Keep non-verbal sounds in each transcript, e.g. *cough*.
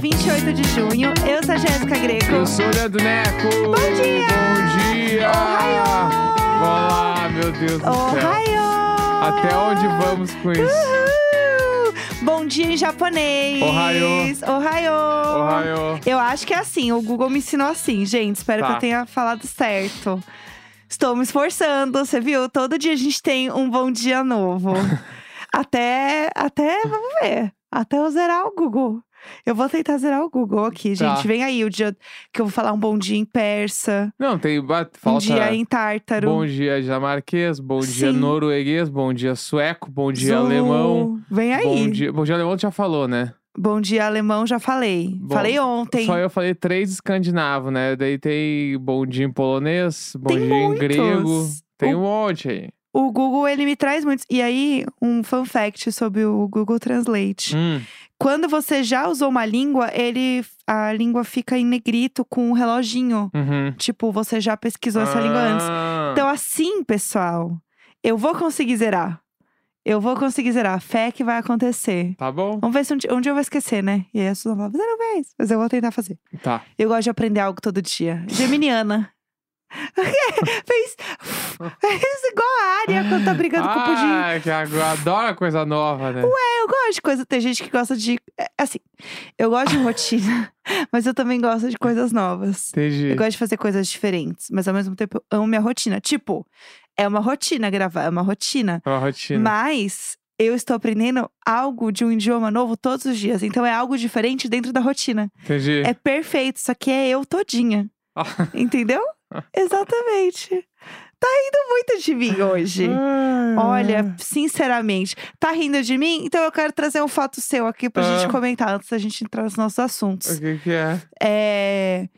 Hoje é quarta-feira, 28 de junho. Eu sou a Jéssica Greco. Eu sou o Leandro Neco. Bom dia! Bom dia! Ohio! Olá, meu Deus do céu. Ohio! Até onde vamos com isso? Uhul! Bom dia em japonês. Ohio! Ohio! Ohio. Eu acho que é assim, o Google me ensinou assim, gente. Espero que Tá. eu tenha falado certo. Estou me esforçando, você viu? Todo dia a gente tem um bom dia novo. *laughs* até, até, vamos ver. Até eu zerar o Google. Eu vou tentar zerar o Google aqui, Tá. gente. Vem aí o dia que eu vou falar um bom dia em persa, Não, tem. ba- um Falta. dia em tártaro. Bom dia dinamarquês, bom dia Sim. norueguês, bom dia sueco, bom dia Zulu. alemão. Vem aí. Bom dia, bom dia alemão tu já falou, né? Bom dia alemão, já falei. Bom, falei ontem. Só eu falei três escandinavos, né? Daí tem bom dia em polonês, bom Tem dia em muitos. grego. Tem um monte aí. O Google, ele me traz muitos. E aí, um fun fact sobre o Google Translate. Hum, Quando você já usou uma língua, ele a língua fica em negrito com um reloginho. uhum. Tipo, você já pesquisou essa língua antes. Ah, Então, assim, pessoal, eu vou conseguir zerar. Eu vou conseguir zerar. Fé que vai acontecer. Tá bom. Vamos ver se um dia, um dia eu vou esquecer, né? E aí a Suzana fala, você não fez. Mas eu vou tentar fazer. Tá. Eu gosto de aprender algo todo dia. Geminiana. *laughs* fez, fez igual a Área quando tá brigando com o pudim. Ah, que eu adoro coisa nova, né? Eu gosto de coisa. Tem gente que gosta de. é, Assim, eu gosto de rotina, *laughs* mas eu também gosto de coisas novas. Entendi. Eu gosto de fazer coisas diferentes, mas ao mesmo tempo eu amo minha rotina. Tipo, é uma rotina gravar, é uma rotina. É uma rotina. Mas eu estou aprendendo algo de um idioma novo todos os dias. Então é algo diferente dentro da rotina. Entendi. É perfeito, só que é eu todinha. *laughs* Entendeu? Exatamente. Tá rindo muito de mim hoje. Ai, Olha, sinceramente, tá rindo de mim? Então eu quero trazer um fato seu aqui pra Ah. gente comentar antes da gente entrar nos nossos O assuntos. que que é? É.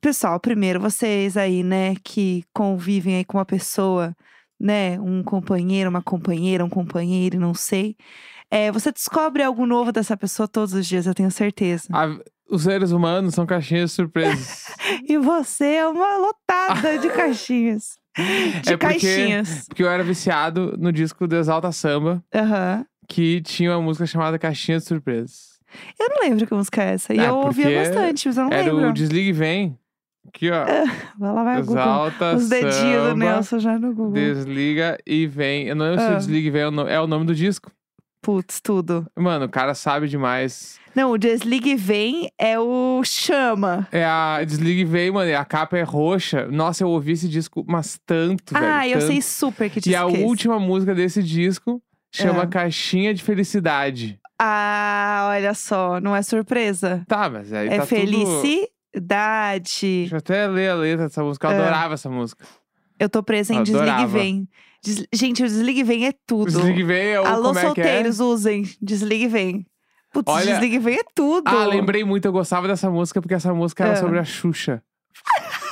Pessoal, primeiro, vocês aí, né, que convivem aí com uma pessoa, né, um companheiro, uma companheira, um companheiro, não sei. É, você descobre algo novo dessa pessoa todos os dias, eu tenho certeza. A- os seres humanos são caixinhas de surpresas. *laughs* E você é uma lotada de *laughs* caixinhas. De É porque- caixinhas. Porque eu era viciado no disco do Exalta Samba, Aham. que tinha uma música chamada Caixinha de Surpresas. Eu não lembro que música é essa. E Ah, eu ouvia bastante, mas eu não era lembro. o Desligue e Vem. Aqui, ó. Vai lá, vai. Exalta Os dedinhos do Samba, Nelson já no Google. Desliga e Vem. Eu não lembro se Ah. o Desliga e Vem é é o nome do disco. Putz, tudo. Mano, o cara sabe demais. Não, o Desligue e Vem é o Chama. É a Desligue e Vem, mano. e A capa é roxa. Nossa, eu ouvi esse disco mas tanto, velho. ah, eu tanto. sei super que E disco a é última música desse disco chama Ah. Caixinha de Felicidade. Ah, olha só, não é surpresa. Tá, mas aí é tá felicidade. Deixa eu até ler a letra dessa música. Eu Ah. adorava essa música. Eu tô presa em Eu Desligue e adorava. Vem. Des- Gente, o Desligue e Vem é tudo. Desligue e Vem é o Alô, é é? solteiros, usem. Desligue e Vem. Putz, Olha- Desligue Vem é tudo. Ah, lembrei muito. Eu gostava dessa música porque essa música era Ah. sobre a Xuxa. *laughs*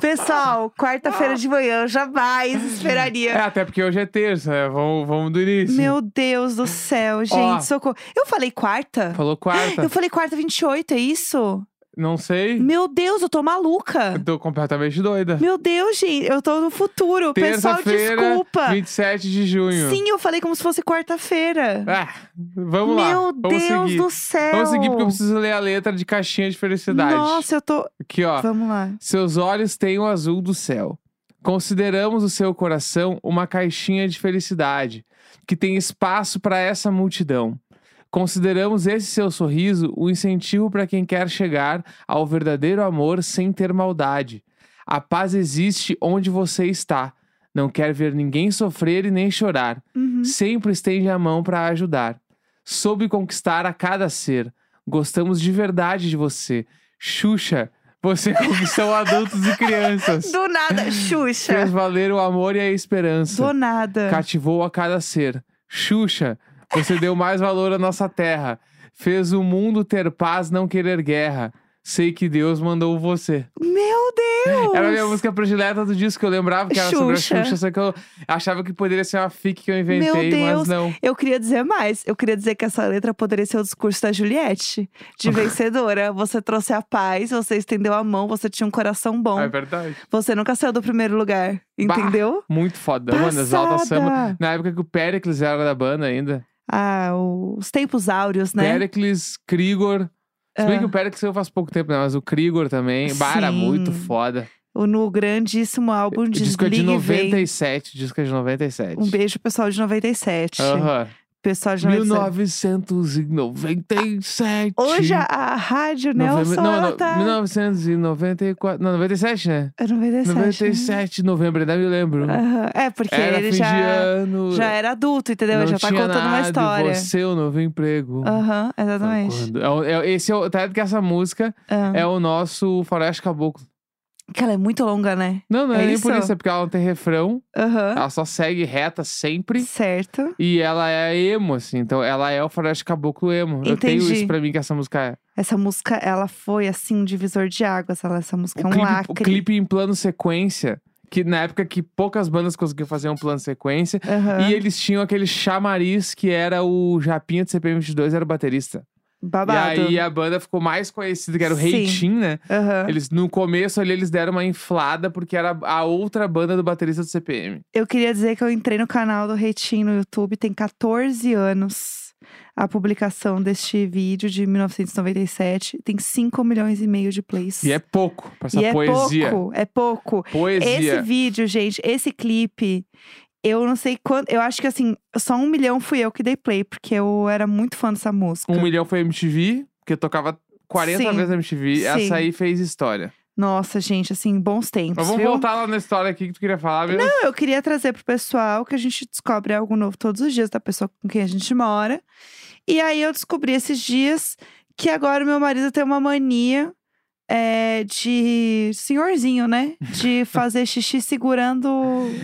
Pessoal, quarta-feira de manhã, eu jamais esperaria. É, até porque hoje é terça, né? Vamos, vamos do início. Meu Deus do céu, gente, Ó. socorro. Eu falei quarta? Falou quarta? Eu falei quarta 28, é isso? Não sei. Meu Deus, eu tô maluca. Eu tô completamente doida. Meu Deus, gente, eu tô no futuro. Pessoal, desculpa. 27 de junho. Sim, eu falei como se fosse quarta-feira. Ah, vamos lá. Meu Deus seguir. do céu. Vamos seguir porque eu preciso ler a letra de Caixinha de Felicidade. Nossa, eu tô. Aqui, ó. Vamos lá. Seus olhos têm o azul do céu. Consideramos o seu coração uma caixinha de felicidade, que tem espaço para essa multidão. Consideramos esse seu sorriso o incentivo para quem quer chegar ao verdadeiro amor sem ter maldade. A paz existe onde você está. Não quer ver ninguém sofrer e nem chorar. Uhum. Sempre estende a mão para ajudar. Soube conquistar a cada ser. Gostamos de verdade de você. Xuxa, você *laughs* conquistou adultos e crianças. Do nada, Xuxa. Fez valer o amor e a esperança. Do nada. Cativou a cada ser. Xuxa, você deu mais valor à nossa terra. Fez o mundo ter paz, não querer guerra. Sei que Deus mandou você. Meu Deus! Era a minha música predileta do disco, que eu lembrava que era sobre a Xuxa. Xuxa, só que eu achava que poderia ser uma fic que eu inventei, Meu Deus. mas não. Eu queria dizer mais. Eu queria dizer que essa letra poderia ser o discurso da Juliette, de *laughs* vencedora. Você trouxe a paz, você estendeu a mão, você tinha um coração bom. É verdade. Você nunca saiu do primeiro lugar, entendeu? Muito foda, mano. Exalta Passada. Samba. Na época que o Pericles era da banda ainda. Ah, os tempos áureos, né? Pericles, Krigor. Se bem Ah. que o Pericles eu faz pouco tempo, né? Mas o Krigor também. Bah, era muito Sim. foda. O no grandíssimo álbum de disco é de Desligue e Vem. 97. O disco é de 97. Um beijo, pessoal de 97. Aham. Pessoal 97. 1997. Hoje a, a rádio Nelson, Novembro- não, não, tá... 1994. Não, 97, né? É 97. 97 de novembro, ainda me lembro. Aham. É, porque Era ele já, ano. já era adulto, entendeu? não já tá contando uma nada, história. Você, o novo emprego. Aham, Foi exatamente. quando- é é- esse é o, tá que essa música Ah. é o nosso Faroeste Caboclo. Que ela é muito longa, né? Não, não é, É nem por isso? é porque ela não tem refrão, Aham. ela só segue reta sempre. Certo. E ela é emo, assim, então ela é o Faroeste Caboclo emo. Eu tenho Entendi. isso pra mim que essa música é. Essa música, ela foi, assim, um divisor de águas. Ela, essa música é O um clipe, lacre. o clipe em plano sequência, que na época que poucas bandas conseguiam fazer um plano sequência, Aham. e eles tinham aquele chamariz que era o Japinha de CPM22, era o baterista. Babado. E aí a banda ficou mais conhecida, que era o. Reitin, né? Aham. Eles, no começo ali, eles deram uma inflada, porque era a outra banda do baterista do CPM. Eu queria dizer que eu entrei no canal do Retin no YouTube, tem 14 anos a publicação deste vídeo de 1997. Tem 5 milhões e meio de plays. E é pouco pra essa E é poesia. pouco, é pouco. Poesia. Esse vídeo, gente, esse clipe, eu não sei quanto. Eu acho que assim, só um milhão fui eu que dei play, porque eu era muito fã dessa música. Um milhão foi MTV, porque eu tocava 40 Sim. vezes MTV. Sim. Essa aí fez história. Nossa, gente, assim, bons tempos. Mas vamos viu? voltar lá na história aqui que tu queria falar mesmo. Não, eu queria trazer pro pessoal que a gente descobre algo novo todos os dias da pessoa com quem a gente mora. E aí eu descobri esses dias que agora o meu marido tem uma mania é, de senhorzinho, né? De *laughs* fazer xixi segurando.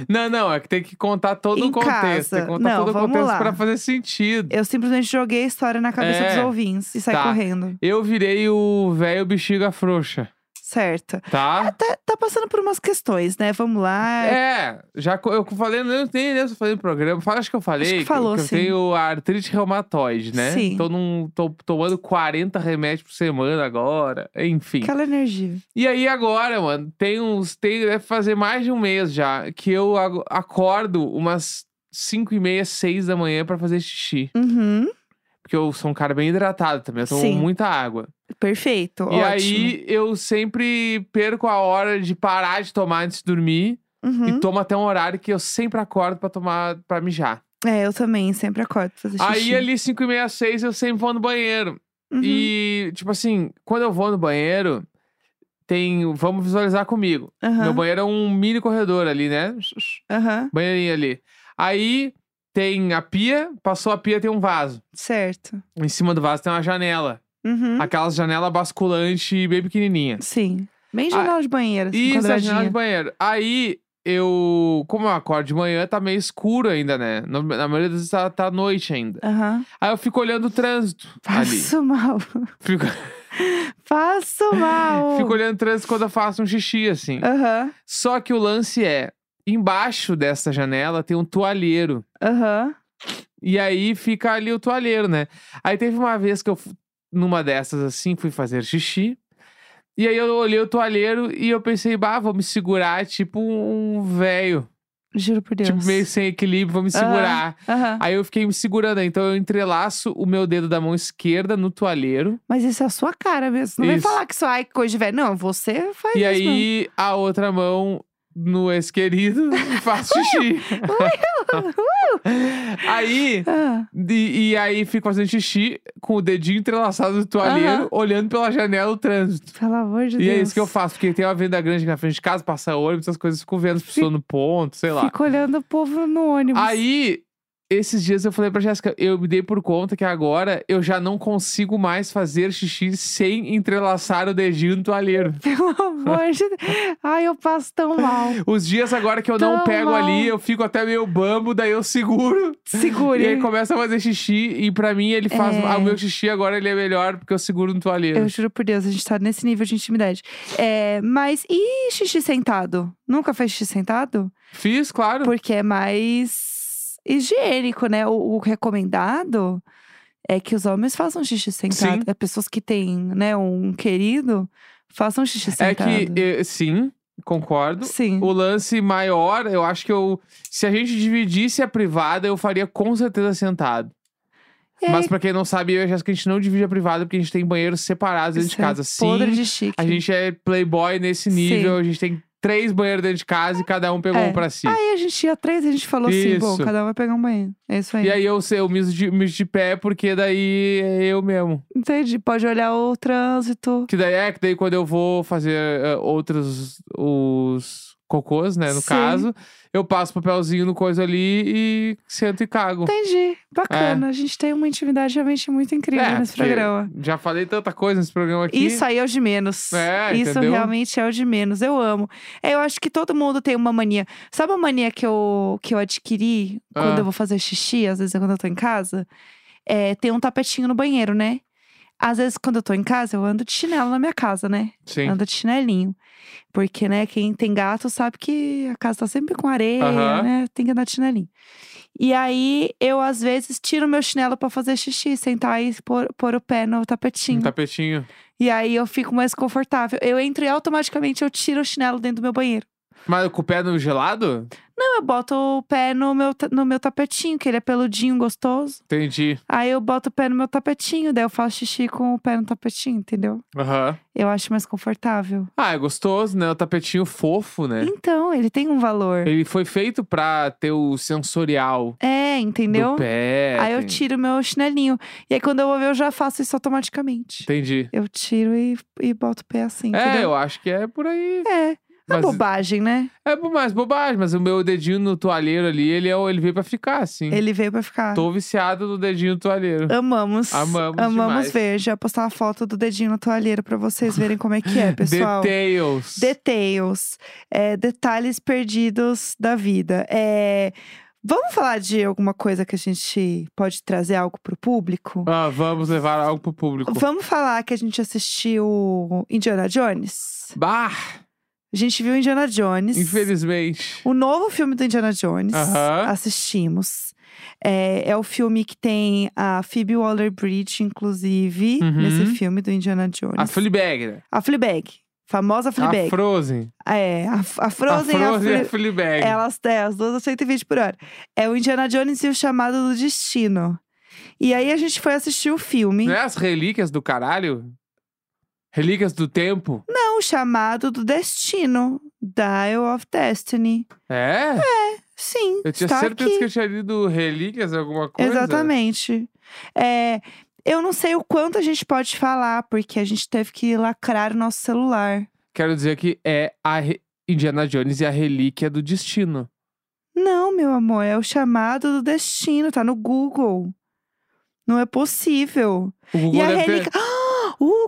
Não, não, é que tem que contar todo Em o contexto. casa. Tem que contar Não, todo o contexto lá. pra fazer sentido. Eu simplesmente joguei a história na cabeça É. dos ouvintes e saí Tá. correndo. Eu virei o velho bexiga frouxa, Certo. tá? Tá, tá passando por umas questões, né? Vamos lá. É, já co- eu falei, eu nem lembro se eu falei no programa. Fala, acho que eu falei que falou, eu sim. tenho artrite reumatoide, né? Sim. Tô, num, tô tomando 40 remédios por semana agora. Enfim. Aquela energia. E aí agora, mano, tem uns. Tem, deve fazer mais de um mês já que eu ag- acordo umas 5 e meia, 6 da manhã pra fazer xixi. Uhum. Porque eu sou um cara bem hidratado também, eu tomo Sim. muita água. Perfeito. E ótimo. aí eu sempre perco a hora de parar de tomar antes de dormir Uhum. e tomo até um horário que eu sempre acordo pra tomar para mijar. É, eu também sempre acordo pra fazer xixi. Aí ali 5 e meia, 6 eu sempre vou no banheiro. Uhum. E tipo assim, quando eu vou no banheiro, tem, vamos visualizar comigo. Aham. Meu banheiro é um mini corredor ali, né? Aham, Banheirinho ali. Aí tem a pia, passou a pia tem um vaso. certo. Em cima do vaso tem uma janela. Uhum. Aquelas janela basculante bem pequenininha. Sim. Bem janela de banheiro, assim, Isso, a janela de banheiro. Aí eu, como eu acordo de manhã, tá meio escuro ainda, né? Na maioria das vezes tá, tá noite ainda. Aham. Aí eu fico olhando o trânsito ali. Faço mal. Fico, *laughs* Faço mal. fico olhando o trânsito quando eu faço um xixi, assim. Aham, Só que o lance é, embaixo dessa janela tem um toalheiro. aham. E aí fica ali o toalheiro, né? Aí teve uma vez que eu, numa dessas assim, fui fazer xixi. E aí eu olhei o toalheiro e eu pensei, bah, vou me segurar tipo um velho. Juro por Deus. Tipo, meio sem equilíbrio, vou me segurar. Aham. Aí eu fiquei me segurando. Então eu entrelaço o meu dedo da mão esquerda no toalheiro. Mas isso é a sua cara mesmo. Não vem Isso. falar que isso ai, coisa de velho. Não, você faz e isso aí a outra mão no ex-querido e faço xixi. *laughs* aí. Ah, E, e aí fico fazendo xixi com o dedinho entrelaçado no toalheiro, olhando pela janela o trânsito. pelo amor de e Deus. é isso que eu faço, porque tem uma venda grande aqui na frente de casa, passa ônibus, essas coisas, fico vendo as pessoas no ponto, sei lá. Fico olhando o povo no ônibus. Aí, esses dias eu falei pra Jéssica, eu me dei por conta que agora eu já não consigo mais fazer xixi sem entrelaçar o dedinho no toalheiro. *laughs* Pelo amor de Deus. Ai, eu passo tão mal. Os dias agora que eu não Tão pego mal. ali, eu fico até meio bambo, daí eu seguro. Segure. E aí começa a fazer xixi, e pra mim ele faz. É. ah, o meu xixi agora ele é melhor porque eu seguro no toalheiro. Eu juro por Deus, a gente tá nesse nível de intimidade. É, mas e xixi sentado? Nunca fez xixi sentado? Fiz, claro. Porque é mais higiênico, né? O, o recomendado é que os homens façam xixi sentado. Sim. É pessoas que têm, né, um querido, façam xixi É sentado. que, eh, sim, concordo. Sim. O lance maior, eu acho que eu. Se a gente dividisse a privada, eu faria com certeza sentado. E Mas pra quem não sabe, eu e a Jéssica, a gente não divide a privada porque a gente tem banheiros separados dentro de é casa. Podre Sim, de chique. a gente é playboy nesse nível, a gente tem três banheiros dentro de casa e cada um pegou É. um pra si. Aí a gente ia três, a gente falou assim, bom, Isso. cada um vai pegar um banheiro. É isso aí. E aí eu, sei, eu miso de, miso de pé porque daí é eu mesmo. Entendi. Pode olhar o trânsito. Que daí é que daí quando eu vou fazer eh, outros os cocôs, né, no Sim. caso, eu passo papelzinho no coisa ali e sento e cago. Entendi. Bacana. A gente tem uma intimidade realmente muito incrível É, nesse programa. Já falei tanta coisa nesse programa aqui. Isso aí é o de menos. É, Isso entendeu? realmente é o de menos. Eu amo. É, Eu acho que todo mundo tem uma mania. Sabe a mania que eu, que eu adquiri quando Ah. eu vou fazer xixi, às vezes é quando eu tô em casa? É, tem um tapetinho no banheiro, né? Às vezes, quando eu tô em casa, eu ando de chinelo na minha casa, né? Sim. Ando de chinelinho. Porque, né, quem tem gato sabe que a casa tá sempre com areia, né? Tem que andar de chinelinho. E aí, eu, às vezes, tiro meu chinelo pra fazer xixi, sentar e pôr, pôr o pé no tapetinho. Um tapetinho. E aí, eu fico mais confortável. Eu entro e automaticamente eu tiro o chinelo dentro do meu banheiro. Mas com o pé no gelado? Não, eu boto o pé no meu, no meu tapetinho, que ele é peludinho, gostoso. Entendi. Aí eu boto o pé no meu tapetinho, daí eu faço xixi com o pé no tapetinho, entendeu? Aham. Eu acho mais confortável. Ah, é gostoso, né? O tapetinho fofo, né? Então, ele tem um valor. Ele foi feito pra ter o sensorial É, entendeu? do pé. Aí eu tem- tiro meu chinelinho. E aí, quando eu vou ver, eu já faço isso automaticamente. Entendi. Eu tiro e, e boto o pé assim, É, entendeu? eu acho que é por aí. É. É Mas- bobagem, né? É mais bobagem, mas o meu dedinho no toalheiro ali, ele, é, o- ele veio pra ficar, assim. Ele veio pra ficar. Tô viciado no dedinho no toalheiro. Amamos. Amamos Amamos demais. ver. Já postar uma foto do dedinho na toalheira pra vocês verem como é que é, *laughs* pessoal. Details. Details. É, detalhes perdidos da vida. É, Vamos falar de alguma coisa que a gente pode trazer algo pro público? Ah, vamos levar algo pro público. Vamos falar que a gente assistiu Indiana Jones? Bah! A gente viu Indiana Jones. Infelizmente. O novo filme do Indiana Jones. Aham. Assistimos. É, é o filme que tem a Phoebe Waller-Bridge, inclusive, Uhum. nesse filme do Indiana Jones. A Fleabag, né? A Fleabag. Famosa Fleabag. A Frozen. É, a, a Frozen, a a Frozen e a Fle- Fleabag. Elas têm as duas a 120 por hora. É o Indiana Jones e o Chamado do Destino. E aí a gente foi assistir o filme. Não é as relíquias do caralho? Relíquias do tempo? Não, o Chamado do Destino. Dial of Destiny. É? Sim, Eu tinha está certeza aqui. que eu tinha lido Relíquias, alguma coisa. Exatamente. É, eu não sei o quanto a gente pode falar, porque a gente teve que lacrar o nosso celular. Quero dizer que é a Re- Indiana Jones e a Relíquia do Destino. Não, meu amor, é o chamado do destino, tá no Google. Não é possível. O Google e a relíquia. ter...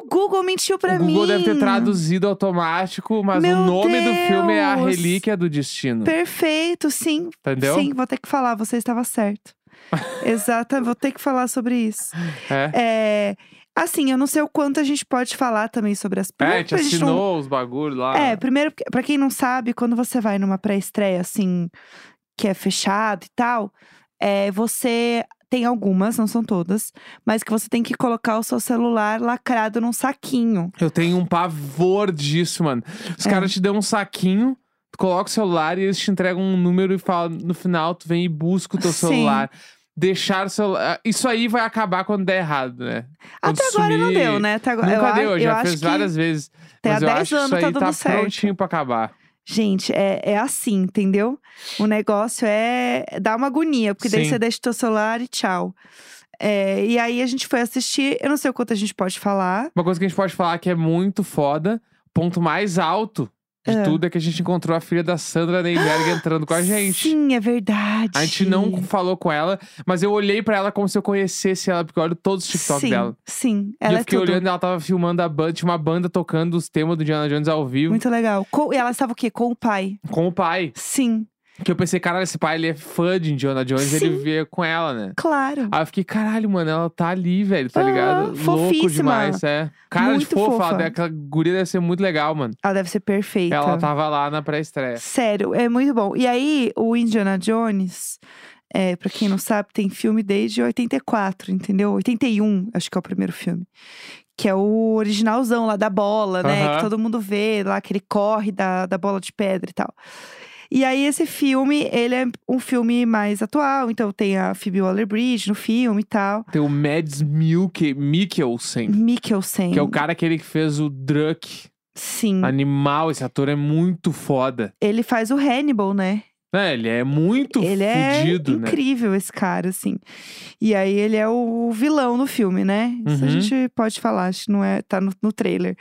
O Google mentiu pra o Google mim. deve ter traduzido automático, mas Meu o nome do filme é A Deus. Relíquia do Destino. Perfeito, sim. Entendeu? Sim, vou ter que falar, você estava certo. *laughs* Exato, vou ter que falar sobre isso. É. É, assim, eu não sei o quanto a gente pode falar também sobre as É, primeiro gente pra gente não- assinou os bagulhos lá. É, primeiro, pra quem não sabe, quando você vai numa pré-estreia, assim, que é fechado e tal, é, você tem algumas, não são todas, mas que você tem que colocar o seu celular lacrado num saquinho. Eu tenho um pavor disso, mano. Os É. caras te dão um saquinho, tu coloca o celular e eles te entregam um número e falam, no final, tu vem e busca o teu Sim. celular. Deixar o celular. Isso aí vai acabar quando der errado, né? Quando Até agora não sumir- deu, né? Até agora, Nunca eu, deu, eu já que várias vezes. até há eu 10 acho que anos isso aí tá tá certo. prontinho pra acabar. Gente, é, é assim, entendeu? O negócio é dá uma agonia, porque daí Sim. você deixa o teu celular e tchau. É, e aí a gente foi assistir, eu não sei o quanto a gente pode falar. Uma coisa que a gente pode falar que é muito foda, ponto mais alto de É. tudo é que a gente encontrou a filha da Sandra Neyberg entrando com a gente. Sim, é verdade. A gente não falou com ela, mas eu olhei pra ela como se eu conhecesse ela, porque eu olho todos os TikTok sim, dela. Sim, e ela eu é fiquei tudo. olhando, ela tava filmando a banda, tinha uma banda tocando os temas do Indiana Jones ao vivo Muito legal. Com- e ela estava o quê? Com o pai. com o pai. Sim, Que eu pensei, caralho, esse pai ele é fã de Indiana Jones, ele Sim. via com ela, né? claro. Aí eu fiquei, caralho, mano, ela tá ali, velho, tá ligado? Louco fofíssima. demais, é. Cara de Muito fofa, fofa. ela- aquela guria deve ser muito legal, mano. Ela deve ser perfeita. Ela tava lá na pré-estreia. Sério, é muito bom. E aí, o Indiana Jones, é, pra quem não sabe, tem filme desde 84, entendeu? 81, acho que é o primeiro filme. Que é o originalzão lá da bola, né? Que todo mundo vê lá, que ele corre da, da bola de pedra e tal. E aí, esse filme, ele é um filme mais atual. Então, tem a Phoebe Waller-Bridge no filme e tal. Tem o Mads Milke- Mikkelsen, Mikkelsen. que é o cara aquele que fez o Druck. Sim. Animal, esse ator é muito foda. Ele faz o Hannibal, né? É, ele é muito ele é fudido, né? incrível, esse cara, assim. E aí, ele é o vilão no filme, né? Isso a Uhum. gente pode falar, acho que não é, tá no, no trailer.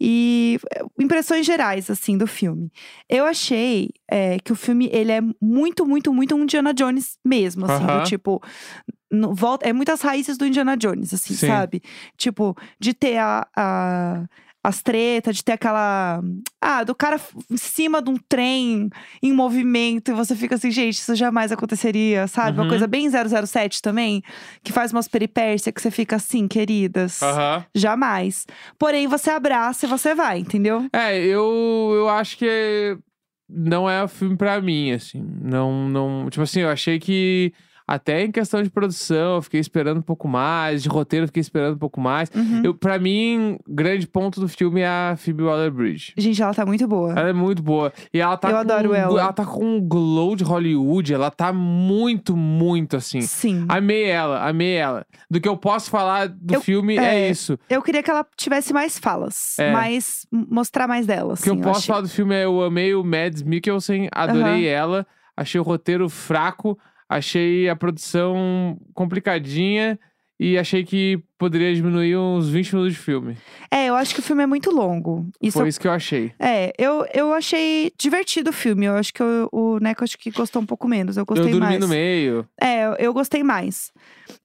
E é, impressões gerais, assim, do filme. Eu achei é, que o filme, ele é muito, muito, muito um Indiana Jones mesmo, assim. do Aham. tipo, no- volta, é muitas raízes do Indiana Jones, assim, Sim. sabe? Tipo, de ter a... a as tretas, de ter aquela. Ah, do cara em cima de um trem em movimento, e você fica assim, gente, isso jamais aconteceria, sabe? Uma Uhum. coisa bem 007 também, que faz umas peripécias que você fica assim, queridas. Aham. Jamais. Porém, você abraça e você vai, entendeu? É, eu, eu acho que não é o filme pra mim, assim. Não, não. Tipo assim, eu achei que. Até em questão de produção, eu fiquei esperando um pouco mais. De roteiro, eu fiquei esperando um pouco mais. Uhum. Eu, pra mim, grande ponto do filme é a Phoebe Waller-Bridge. Gente, ela tá muito boa. Ela é muito boa. E ela tá Eu com, adoro ela. Ela tá com um glow de Hollywood. Ela tá muito, muito assim. Sim. Amei ela, amei ela. Do que eu posso falar do Eu- filme é, é, isso. Eu queria que ela tivesse mais falas, É. mais mostrar mais dela. O que eu assim, posso achei. falar do filme é eu amei o Mads Mikkelsen, adorei Aham. ela, achei o roteiro fraco, achei a produção complicadinha e achei que poderia diminuir uns 20 minutos de filme. É, eu acho que o filme é muito longo. Isso Foi isso que eu achei. É, eu, eu achei divertido o filme. Eu acho que eu- o Neco acho que gostou um pouco menos. Eu gostei eu dormi mais. no meio. É, eu- gostei mais.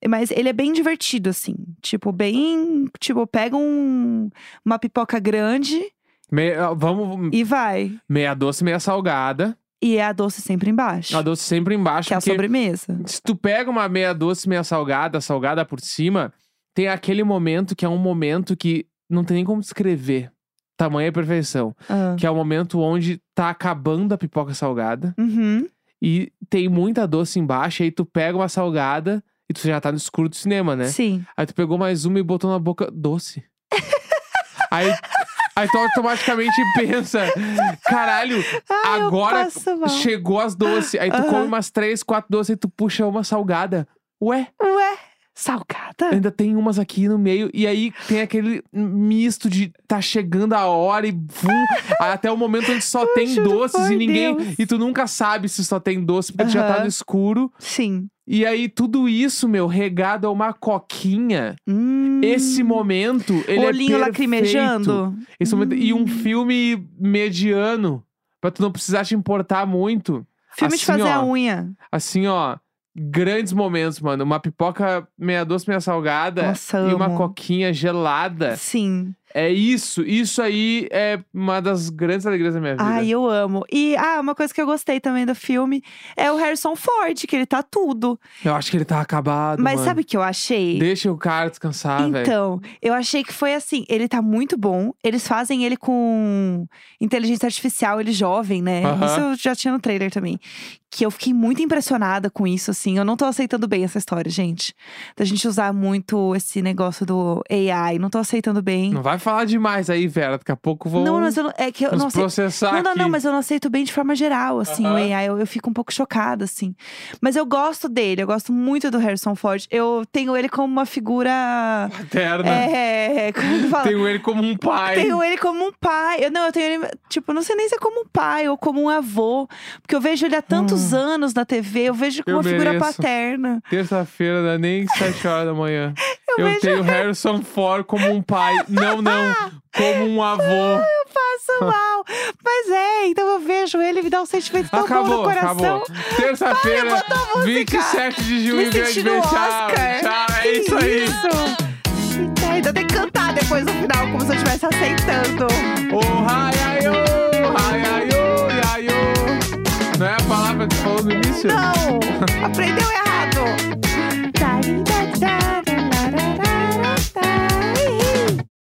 Mas ele é bem divertido, assim. Tipo, bem. Tipo, pega um, uma pipoca grande meia vamos, e vai. meia doce, meia salgada. E é a doce sempre embaixo. A doce sempre embaixo, que é a sobremesa. se tu pega uma meia doce, meia salgada, salgada por cima, tem aquele momento que é um momento que não tem nem como descrever. Tamanha perfeição. Ah. Que é o momento onde tá acabando a pipoca salgada. Uhum. E tem muita doce embaixo, aí tu pega uma salgada e tu já tá no escuro do cinema, né? Sim. Aí tu pegou mais uma e botou na boca doce. *laughs* aí, aí tu automaticamente *laughs* pensa, caralho, eu agora chegou as doces. Aí tu Aham. come umas três, quatro doces e tu puxa uma salgada. Ué, Ué, salgada? ainda tem umas aqui no meio. E aí tem aquele misto de tá chegando a hora e vum, *laughs* até o momento onde só tem doces e ninguém. Deus. E tu nunca sabe se só tem doce, porque tu já tá no escuro. Sim. E aí, tudo isso, meu, regado a uma coquinha. Hum. Esse momento, ele Olhinho é lacrimejando. Esse momento, E um Hum. filme mediano, pra tu não precisar te importar muito. Filme de assim, fazer a ó. unha. Assim, ó, grandes momentos, mano. Uma pipoca meia doce, meia salgada Nossa, e uma amo. coquinha gelada. Sim. É isso. Isso aí é uma das grandes alegrias da minha vida. Ai, eu amo. E, ah, uma coisa que eu gostei também do filme é o Harrison Ford, que ele tá tudo. Eu acho que ele tá acabado, Mas mano. sabe o que eu achei? Deixa o cara descansar, velho. Então, eu achei que foi assim, ele tá muito bom. Eles fazem ele com inteligência artificial, ele jovem, né? Isso eu já tinha no trailer também. Que eu fiquei muito impressionada com isso, assim. Eu não tô aceitando bem essa história, gente. Da gente usar muito esse negócio do AI. Não tô aceitando bem. Não vai falar demais aí, Vera. Daqui a pouco vão Não, mas eu não, é que eu não aceito. processar Não, não, aqui. não, mas eu não aceito bem de forma geral, assim, o Aham. AI. Eu, eu fico um pouco chocada, assim. Mas eu gosto dele, eu gosto muito do Harrison Ford. Eu tenho ele como uma figura. Paterna. É. Como que fala? Tenho ele como um pai. Tenho ele como um pai. Eu, não, eu tenho ele, tipo, não sei nem se é como um pai ou como um avô. Porque eu vejo ele há tantos anos na TV, eu vejo como Hum. Eu uma figura paterna. Terça-feira, não é nem *laughs* sete horas da manhã. Eu Eu, tenho *laughs* Harrison Ford como um pai. Não, não. Como um avô. Passo *laughs* mal. Mas é, então eu vejo ele me dá um sentimento tão bom no Acabou, coração. acabou. Terça-feira, Ai, botou a música. 27 de junho. Grande beijo. Tchau, tchau. É Que isso aí. Isso. Eita, Ainda tem que cantar depois no final, como se eu estivesse aceitando. Oh, ai, ai, oh, falou no início. Não! Aprendeu errado!